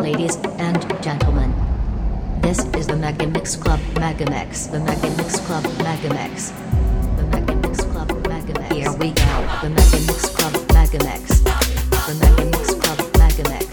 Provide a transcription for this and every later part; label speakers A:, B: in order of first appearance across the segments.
A: ladies and gentlemen. This is the Megamix Club Megamix, the Megamix Club Megamix. The Megamix Club Megamix. Here we go, the Megamix Club Megamix. The Megamix Club Megamix.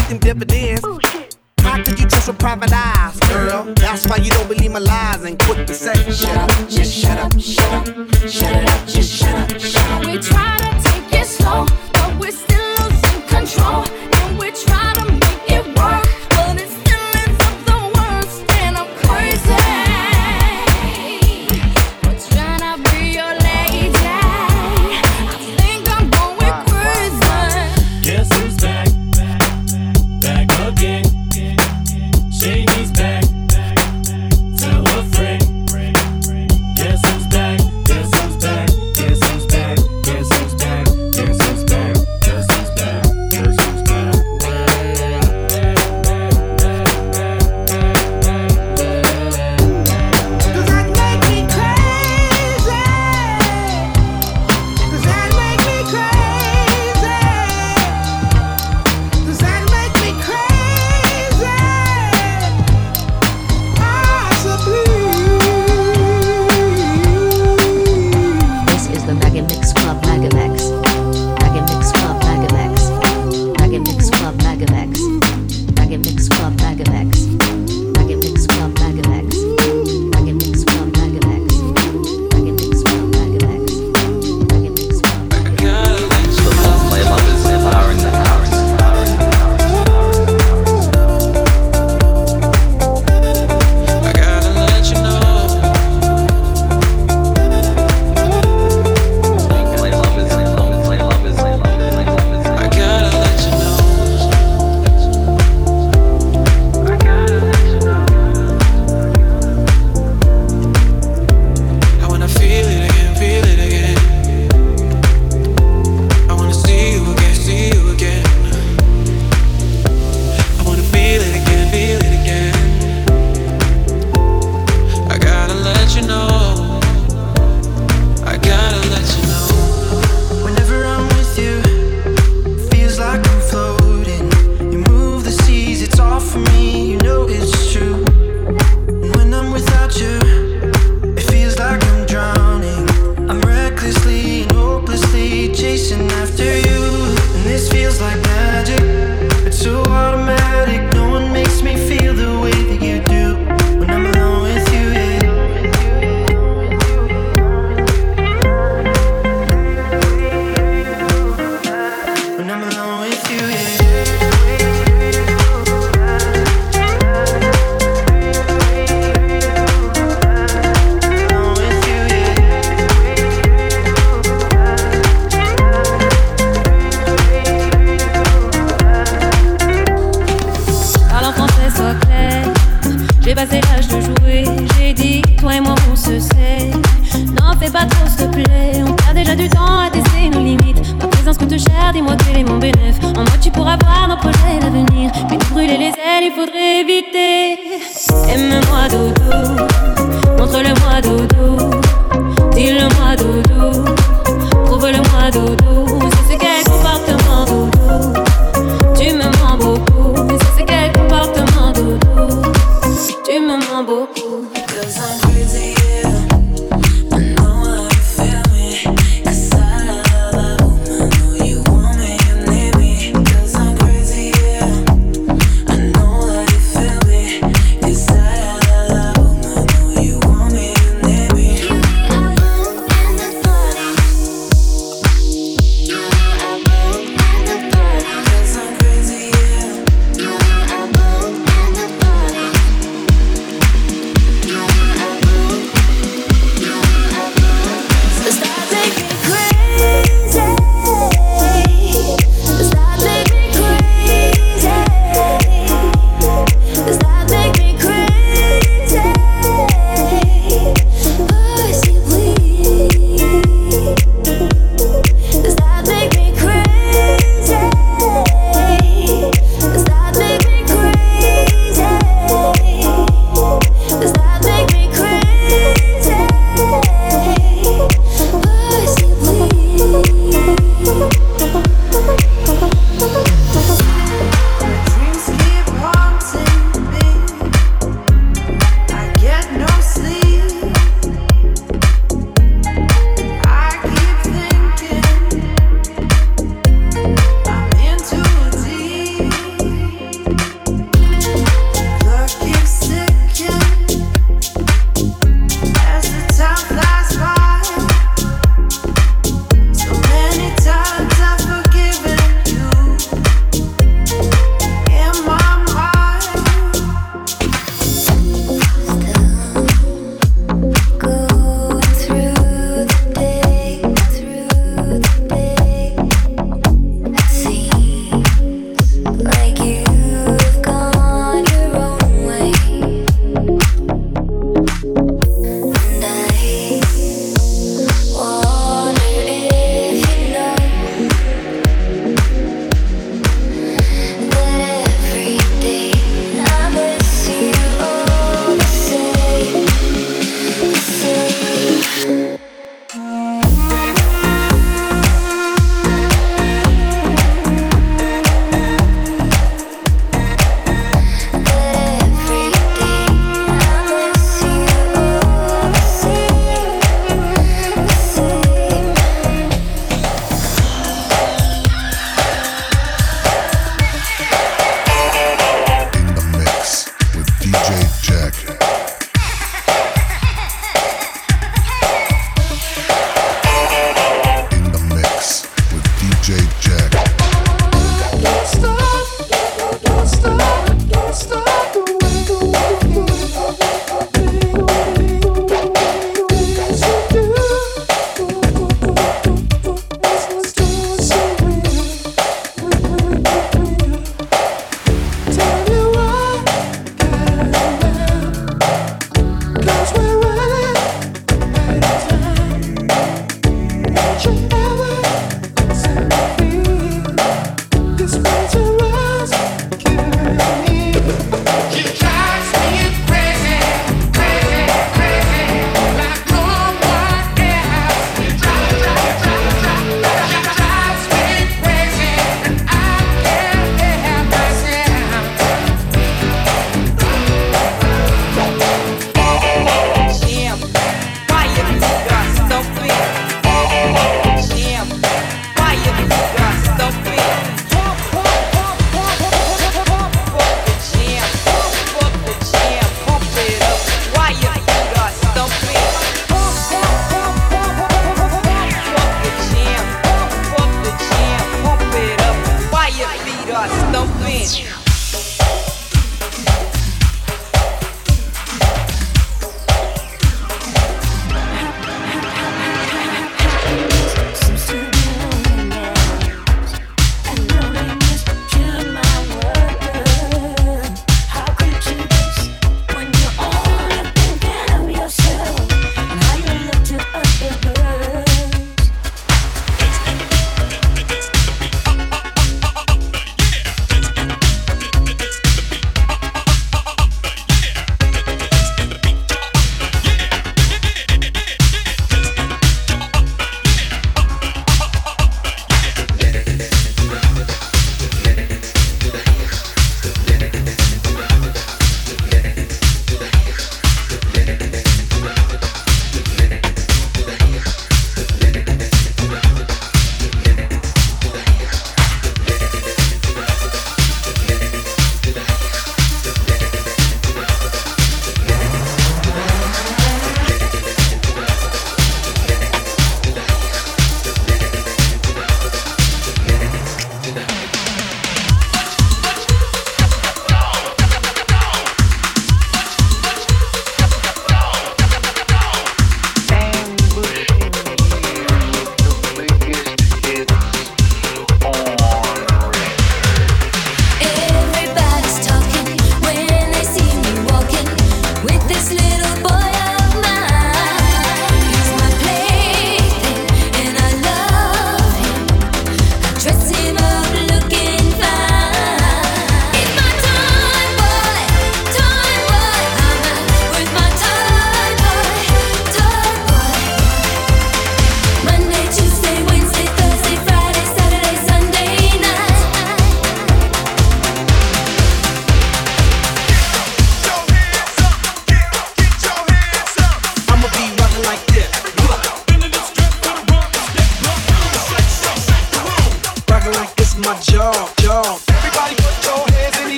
B: collecting dividends. Oh,
C: Bullshit. How
D: could you trust with private eyes, girl? That's why you don't believe my lies and quit the say Shut up, just shut up, shut up, shut up, just shut up, shut up.
E: We try to take it slow, but we're still losing control, and we try to.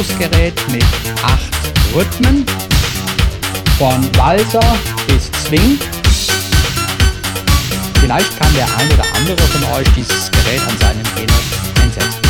F: Fokusgerät mit acht Rhythmen. Von Walzer bis Swing. Vielleicht kann der ein oder andere von euch dieses Gerät an seinem Penis einsetzen.